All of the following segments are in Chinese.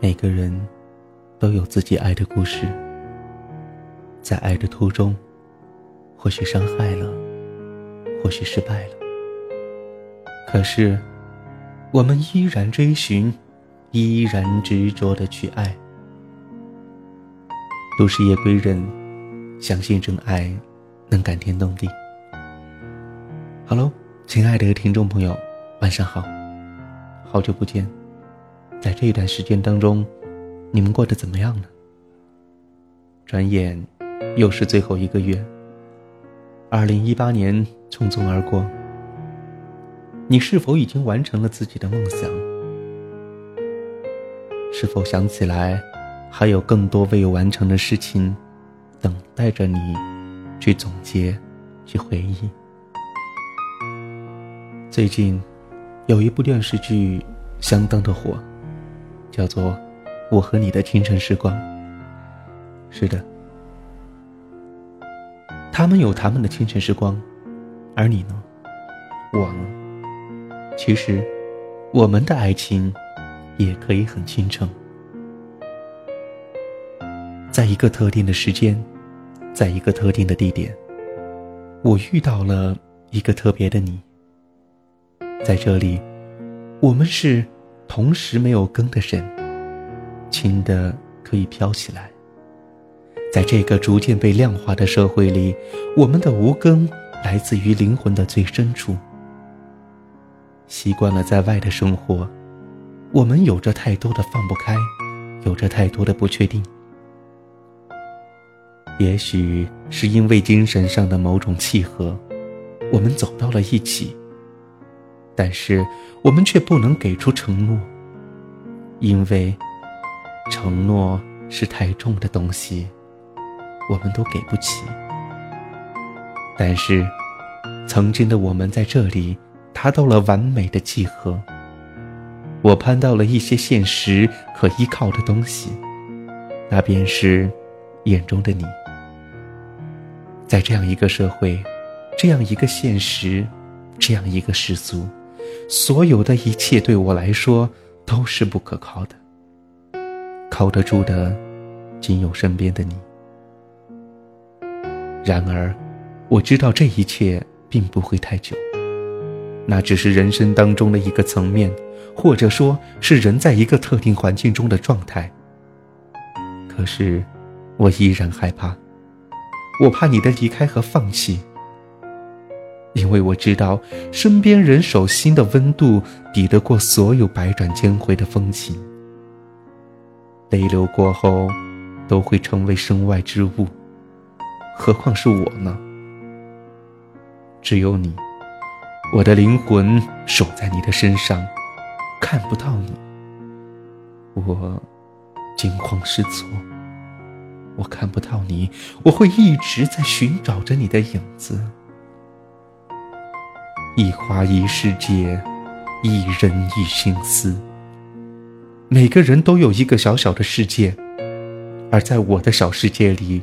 每个人都有自己爱的故事，在爱的途中，或许伤害了，或许失败了，可是我们依然追寻，依然执着的去爱。都市夜归人，相信真爱能感天动地。Hello，亲爱的听众朋友，晚上好，好久不见。在这一段时间当中，你们过得怎么样呢？转眼又是最后一个月，二零一八年匆匆而过。你是否已经完成了自己的梦想？是否想起来还有更多未完成的事情，等待着你去总结、去回忆？最近有一部电视剧相当的火。叫做“我和你的清晨时光”。是的，他们有他们的清晨时光，而你呢？我呢？其实，我们的爱情也可以很清澈。在一个特定的时间，在一个特定的地点，我遇到了一个特别的你。在这里，我们是。同时没有根的人，轻的可以飘起来。在这个逐渐被量化的社会里，我们的无根来自于灵魂的最深处。习惯了在外的生活，我们有着太多的放不开，有着太多的不确定。也许是因为精神上的某种契合，我们走到了一起。但是我们却不能给出承诺，因为承诺是太重的东西，我们都给不起。但是，曾经的我们在这里达到了完美的契合。我攀到了一些现实可依靠的东西，那便是眼中的你。在这样一个社会，这样一个现实，这样一个世俗。所有的一切对我来说都是不可靠的，靠得住的仅有身边的你。然而，我知道这一切并不会太久，那只是人生当中的一个层面，或者说是人在一个特定环境中的状态。可是，我依然害怕，我怕你的离开和放弃。因为我知道，身边人手心的温度抵得过所有百转千回的风情。泪流过后，都会成为身外之物，何况是我呢？只有你，我的灵魂守在你的身上，看不到你，我惊慌失措。我看不到你，我会一直在寻找着你的影子。一花一世界，一人一心思。每个人都有一个小小的世界，而在我的小世界里，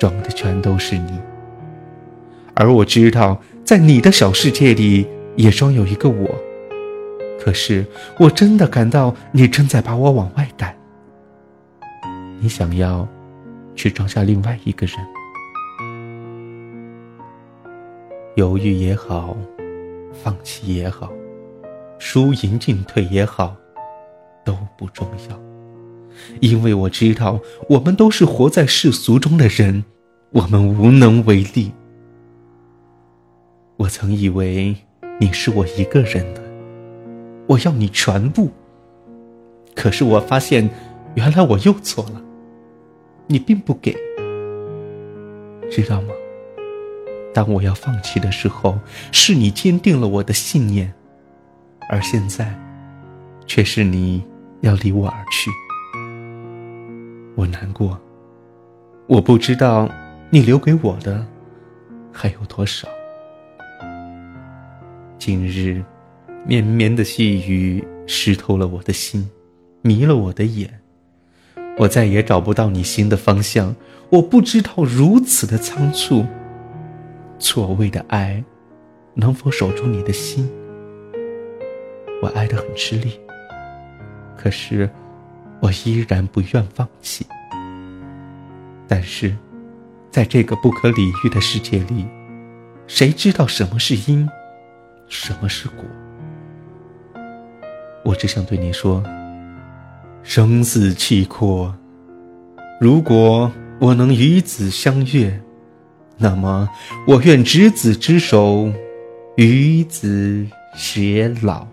装的全都是你。而我知道，在你的小世界里也装有一个我。可是，我真的感到你正在把我往外赶。你想要去装下另外一个人。犹豫也好，放弃也好，输赢进退也好，都不重要，因为我知道，我们都是活在世俗中的人，我们无能为力。我曾以为你是我一个人的，我要你全部。可是我发现，原来我又错了，你并不给，知道吗？当我要放弃的时候，是你坚定了我的信念，而现在，却是你要离我而去。我难过，我不知道你留给我的还有多少。今日，绵绵的细雨湿透了我的心，迷了我的眼，我再也找不到你心的方向。我不知道如此的仓促。所谓的爱，能否守住你的心？我爱得很吃力，可是我依然不愿放弃。但是，在这个不可理喻的世界里，谁知道什么是因，什么是果？我只想对你说：生死契阔，如果我能与子相悦，那么我愿执子之手，与子偕老。